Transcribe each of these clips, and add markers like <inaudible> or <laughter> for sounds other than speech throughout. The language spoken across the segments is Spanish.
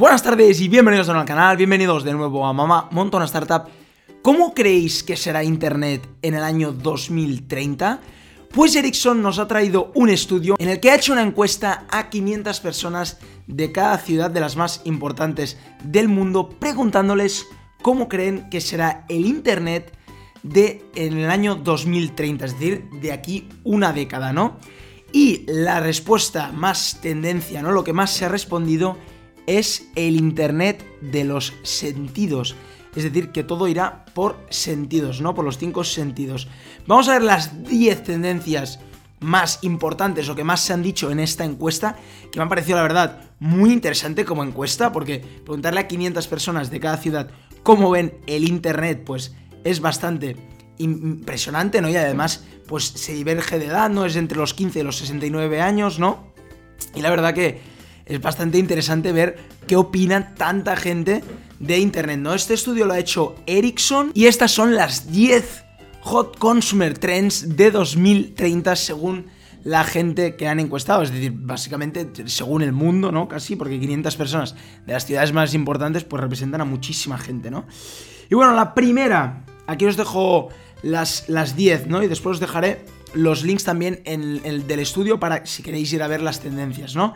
Buenas tardes y bienvenidos de nuevo al canal, bienvenidos de nuevo a Mamá Monta Startup. ¿Cómo creéis que será Internet en el año 2030? Pues Ericsson nos ha traído un estudio en el que ha hecho una encuesta a 500 personas de cada ciudad de las más importantes del mundo preguntándoles cómo creen que será el Internet de en el año 2030, es decir, de aquí una década, ¿no? Y la respuesta más tendencia, ¿no? Lo que más se ha respondido es el Internet de los sentidos. Es decir, que todo irá por sentidos, ¿no? Por los cinco sentidos. Vamos a ver las 10 tendencias más importantes o que más se han dicho en esta encuesta, que me han parecido la verdad muy interesante como encuesta, porque preguntarle a 500 personas de cada ciudad cómo ven el Internet, pues es bastante impresionante, ¿no? Y además, pues se diverge de edad, ¿no? Es entre los 15 y los 69 años, ¿no? Y la verdad que es bastante interesante ver qué opina tanta gente de Internet, ¿no? Este estudio lo ha hecho Ericsson y estas son las 10 Hot Consumer Trends de 2030 según la gente que han encuestado, es decir, básicamente según el mundo, ¿no? Casi, porque 500 personas de las ciudades más importantes pues representan a muchísima gente, ¿no? Y bueno, la primera, aquí os dejo las, las 10, ¿no? Y después os dejaré los links también en el del estudio para si queréis ir a ver las tendencias, ¿no?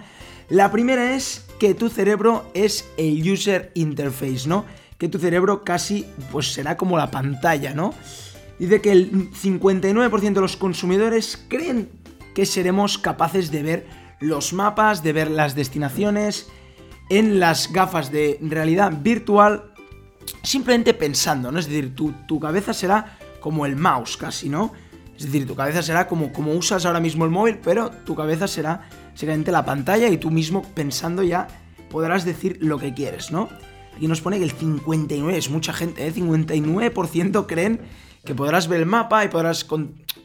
La primera es que tu cerebro es el user interface, ¿no? Que tu cerebro casi pues será como la pantalla, ¿no? Dice que el 59% de los consumidores creen que seremos capaces de ver los mapas, de ver las destinaciones en las gafas de realidad virtual simplemente pensando, ¿no? Es decir, tu, tu cabeza será como el mouse casi, ¿no? Es decir, tu cabeza será como, como usas ahora mismo el móvil, pero tu cabeza será simplemente la pantalla y tú mismo pensando ya podrás decir lo que quieres, ¿no? Aquí nos pone que el 59, es mucha gente, ¿eh? 59% creen que podrás ver el mapa y podrás,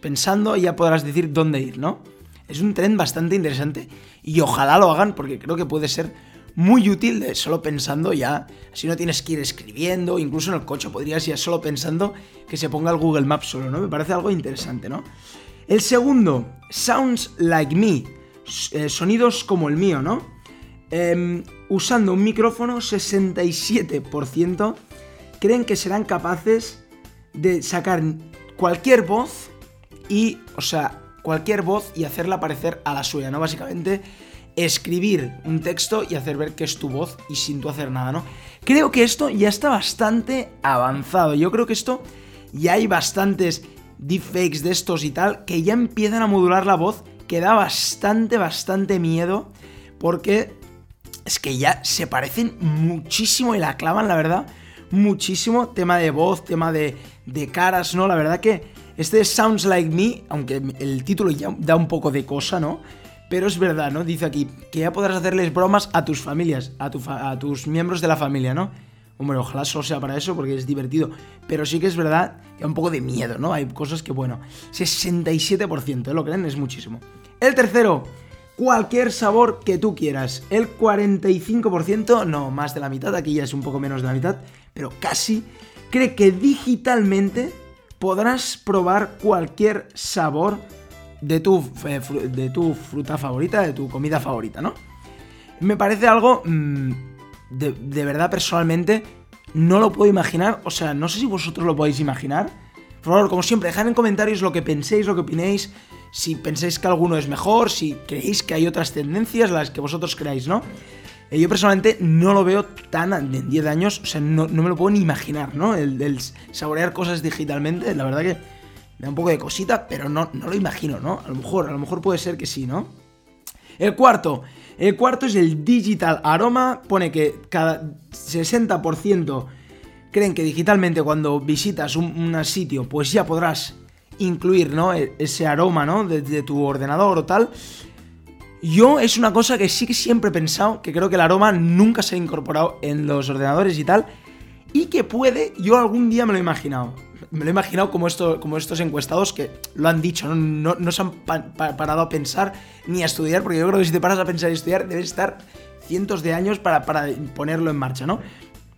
pensando, y ya podrás decir dónde ir, ¿no? Es un tren bastante interesante y ojalá lo hagan porque creo que puede ser muy útil de solo pensando ya, si no tienes que ir escribiendo, incluso en el coche podrías ir solo pensando que se ponga el Google Maps solo, ¿no? Me parece algo interesante, ¿no? El segundo, Sounds Like Me, eh, sonidos como el mío, ¿no? Em, usando un micrófono, 67% creen que serán capaces de sacar cualquier voz y, o sea, cualquier voz y hacerla parecer a la suya, ¿no? Básicamente escribir un texto y hacer ver que es tu voz y sin tú hacer nada, ¿no? Creo que esto ya está bastante avanzado. Yo creo que esto ya hay bastantes deepfakes de estos y tal que ya empiezan a modular la voz que da bastante, bastante miedo porque es que ya se parecen muchísimo y la clavan, la verdad, muchísimo. Tema de voz, tema de, de caras, ¿no? La verdad que este Sounds Like Me, aunque el título ya da un poco de cosa, ¿no? Pero es verdad, ¿no? Dice aquí que ya podrás hacerles bromas a tus familias, a, tus miembros de la familia, ¿no? Hombre, ojalá solo sea para eso porque es divertido. Pero sí que es verdad que un poco de miedo, ¿no? Hay cosas que, bueno, 67%, ¿eh? ¿lo creen? Es muchísimo. El tercero, cualquier sabor que tú quieras. El 45%, no, más de la mitad, aquí ya es un poco menos de la mitad, pero casi, cree que digitalmente podrás probar cualquier sabor de tu, de tu fruta favorita, de tu comida favorita, ¿no? Me parece algo mm, de, de, verdad personalmente no lo puedo imaginar, o sea, no sé si vosotros lo podéis imaginar. Por favor, como siempre, dejad en comentarios lo que penséis, lo que opinéis, si pensáis que alguno es mejor, si creéis que hay otras tendencias, las que vosotros creáis, ¿no? Eh, yo personalmente no lo veo tan en 10 años, o sea, no, me lo puedo ni imaginar, ¿no? El, el saborear cosas digitalmente, la verdad que me da un poco de cosita, pero no, no lo imagino, ¿no? A lo mejor, a lo mejor puede ser que sí, ¿no? El cuarto, el cuarto es el Digital Aroma, pone que cada 60% creen que digitalmente cuando visitas un, sitio, pues ya podrás incluir, ¿no? E, ese aroma, ¿no? Desde tu ordenador o tal. Yo es una cosa que sí que siempre he pensado, que creo que el aroma nunca se ha incorporado en los ordenadores y tal, y que puede, yo algún día me lo he imaginado me lo he imaginado como, como estos encuestados que lo han dicho, no, no, se han parado a pensar ni a estudiar, porque yo creo que si te paras a pensar y estudiar, debes estar cientos de años para, ponerlo en marcha, ¿no?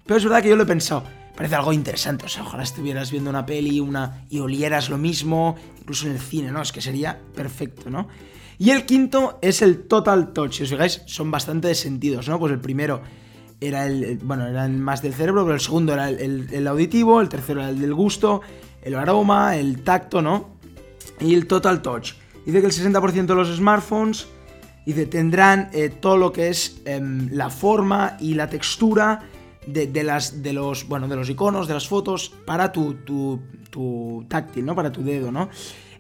Pero es verdad que yo lo he pensado. Parece algo interesante, o sea, ojalá estuvieras viendo una peli una, y olieras lo mismo, incluso en el cine, ¿no? Es que sería perfecto, ¿no? Y el quinto es el Total Touch, si os fijáis, son bastante de sentidos, ¿no? Pues el primero era el, bueno, era más del cerebro, pero el segundo era el, auditivo, el tercero era el del gusto, el aroma, el tacto, ¿no? Y el total touch. Dice que el 60% de los smartphones dice, tendrán eh, todo lo que es em, la forma y la textura de, las, de, los, bueno, de los iconos, de las fotos, para tu, tu, tu táctil, ¿no? Para tu dedo, ¿no?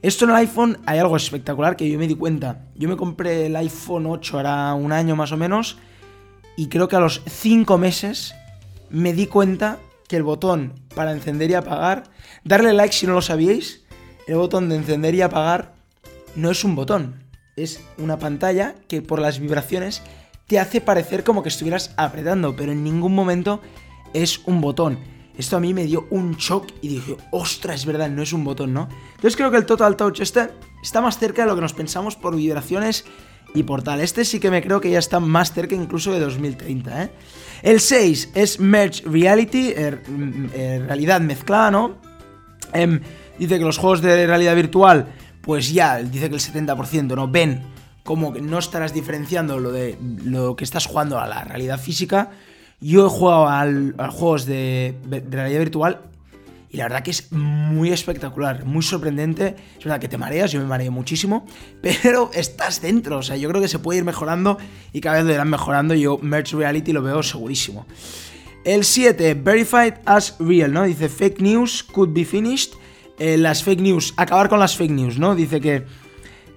Esto en el iPhone hay algo espectacular que yo me di cuenta. Yo me compré el iPhone 8 ahora un año más o menos y creo que a los 5 meses me di cuenta que el botón para encender y apagar, darle like si no lo sabíais, el botón de encender y apagar no es un botón, es una pantalla que por las vibraciones te hace parecer como que estuvieras apretando, pero en ningún momento es un botón. Esto a mí me dio un shock y dije, ostras, es verdad, no es un botón, ¿no? Entonces creo que el Total Touch este está más cerca de lo que nos pensamos por vibraciones y por tal. Este sí que me creo que ya está más cerca incluso de 2030, ¿eh? El 6 es Merge Reality, er, mm, er, realidad mezclada, ¿no? Em, dice que los juegos de realidad virtual, pues ya, dice que el 70%, ¿no? Ven como que no estarás diferenciando lo de lo que estás jugando a la realidad física. Yo he jugado al, a juegos de, realidad virtual y la verdad que es muy espectacular, muy sorprendente. Es verdad que te mareas, yo me mareé muchísimo, <laughs> pero estás dentro. O sea, yo creo que se puede ir mejorando y cada vez lo irán mejorando. Yo Merge Reality lo veo segurísimo. El 7, Verified as Real, ¿no? Dice fake news could be finished. Eh, las fake news, acabar con las fake news, ¿no? Dice que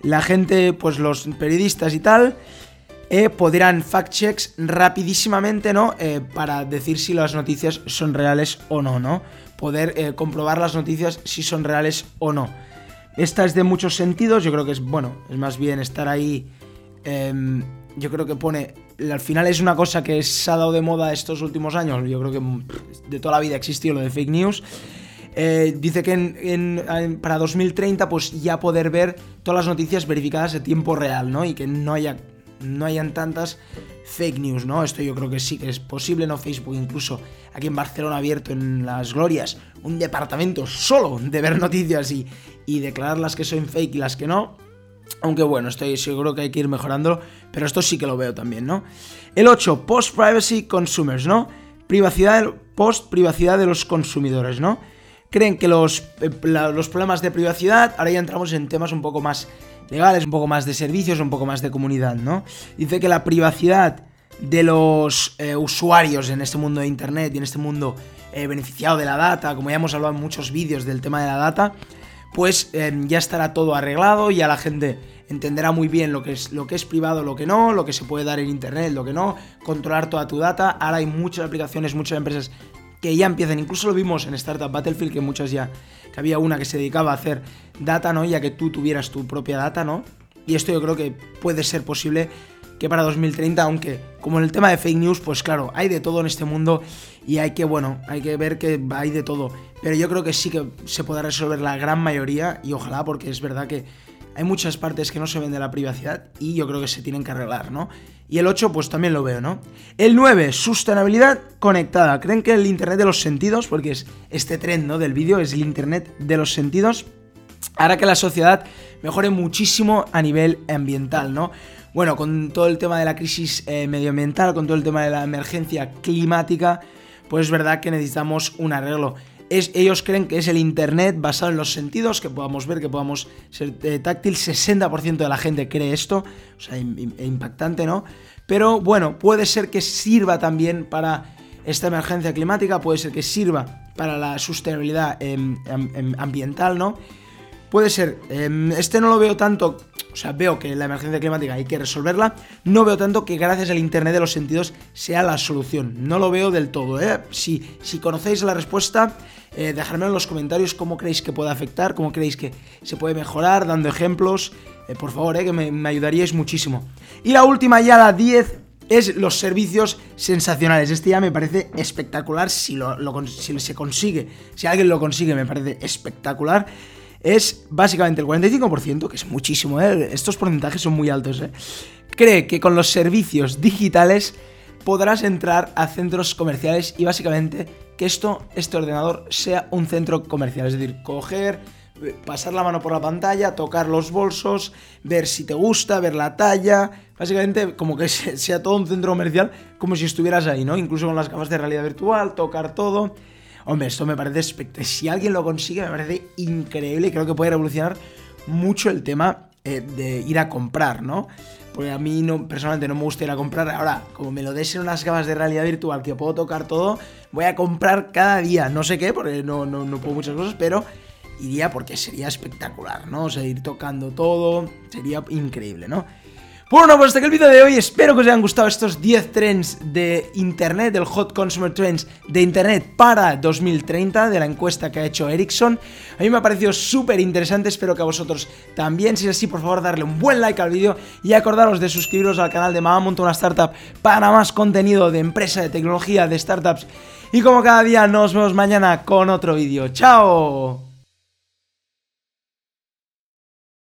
la gente, pues los periodistas y tal, eh, podrán fact checks rapidísimamente, ¿no? Eh, para decir si las noticias son reales o no, ¿no? Poder eh, comprobar las noticias si son reales o no. Esta es de muchos sentidos, yo creo que es, bueno, es más bien estar ahí. Em, yo creo que pone. Al final es una cosa que se ha dado de moda estos últimos años. Yo creo que de toda la vida existió lo de fake news. Eh, dice que para 2030 pues ya poder ver todas las noticias verificadas de tiempo real, ¿no? Y que no haya no hayan tantas fake news, ¿no? Esto yo creo que sí que es posible, ¿no? Facebook incluso aquí en Barcelona abierto en las glorias un departamento solo de ver noticias y, y declarar las que son fake y las que no. Aunque bueno, estoy seguro que hay que ir mejorándolo, pero esto sí que lo veo también, ¿no? El 8, post-privacy consumers, ¿no? Privacidad, post-privacidad de los consumidores, ¿no? creen que los, eh, los problemas de privacidad, ahora ya entramos en temas un poco más legales, un poco más de servicios, un poco más de comunidad, ¿no? Dice que la privacidad de los eh, usuarios en este mundo de Internet y en este mundo eh, beneficiado de la data, como ya hemos hablado en muchos vídeos del tema de la data, pues ya estará todo arreglado, ya la gente entenderá muy bien lo que, es, lo que es privado, lo que no, lo que se puede dar en Internet, lo que no, controlar toda tu data. Ahora hay muchas aplicaciones, muchas empresas que ya empiezan, incluso lo vimos en Startup Battlefield, que muchas ya, que había una que se dedicaba a hacer data, ¿no? Ya que tú tuvieras tu propia data, ¿no? Y esto yo creo que puede ser posible que para 2030, aunque como en el tema de fake news, pues claro, hay de todo en este mundo y hay que, bueno, hay que ver que hay de todo. Pero yo creo que sí que se podrá resolver la gran mayoría y ojalá, porque es verdad que hay muchas partes que no se ven de la privacidad y yo creo que se tienen que arreglar, ¿no? Y el 8, pues también lo veo, ¿no? El 9, sostenibilidad conectada. ¿Creen que el Internet de los sentidos, porque es este tren, ¿no? Del vídeo, es el Internet de los sentidos, hará que la sociedad mejore muchísimo a nivel ambiental, ¿no? Bueno, con todo el tema de la crisis eh, medioambiental, con todo el tema de la emergencia climática, pues es verdad que necesitamos un arreglo ellos creen que es el Internet basado en los sentidos, que podamos ver, que podamos ser eh, táctil. 60% de la gente cree esto, o sea, impactante, ¿no? Pero bueno, puede ser que sirva también para esta emergencia climática, puede ser que sirva para la sostenibilidad em, em, ambiental, ¿no? Puede ser, em, este no lo veo tanto, o sea, veo que la emergencia climática hay que resolverla, no veo tanto que gracias al Internet de los sentidos sea la solución, no lo veo del todo, ¿eh? Si, si conocéis la respuesta, eh, dejadme en los comentarios cómo creéis que puede afectar, cómo creéis que se puede mejorar, dando ejemplos, eh, por favor, eh, que me, ayudaríais muchísimo. Y la última, ya la 10, es los servicios sensacionales. Este ya me parece espectacular si, lo, si se consigue, si alguien lo consigue, me parece espectacular es básicamente el 45%, que es muchísimo, ¿eh? estos porcentajes son muy altos, ¿eh? cree que con los servicios digitales podrás entrar a centros comerciales y básicamente que esto, este ordenador sea un centro comercial, es decir, coger, pasar la mano por la pantalla, tocar los bolsos, ver si te gusta, ver la talla. Básicamente, como que <laughs> sea todo un centro comercial, como si estuvieras ahí, ¿no? Incluso con las gafas de realidad virtual, tocar todo. Hombre, esto me parece espectacular. Si alguien lo consigue, me parece increíble y creo que puede revolucionar mucho el tema eh, de ir a comprar, ¿no? Porque a mí no, personalmente no me gusta ir a comprar. Ahora, como me lo des en unas gafas de realidad virtual que puedo tocar todo, voy a comprar cada día. No sé qué, porque no, no, no puedo muchas cosas, pero iría porque sería espectacular, ¿no? O sea, ir tocando todo, sería increíble, ¿no? Bueno, pues hasta aquí el vídeo de hoy. Espero que os hayan gustado estos 10 trends de Internet, del Hot Consumer Trends de Internet para 2030, de la encuesta que ha hecho Ericsson. A mí me ha parecido súper interesante, espero que a vosotros también. Si es así, por favor, darle un buen like al vídeo y acordaros de suscribiros al canal de Mamá Monta una Startup para más contenido de empresa, de tecnología, de startups. Y como cada día, nos vemos mañana con otro vídeo. ¡Chao!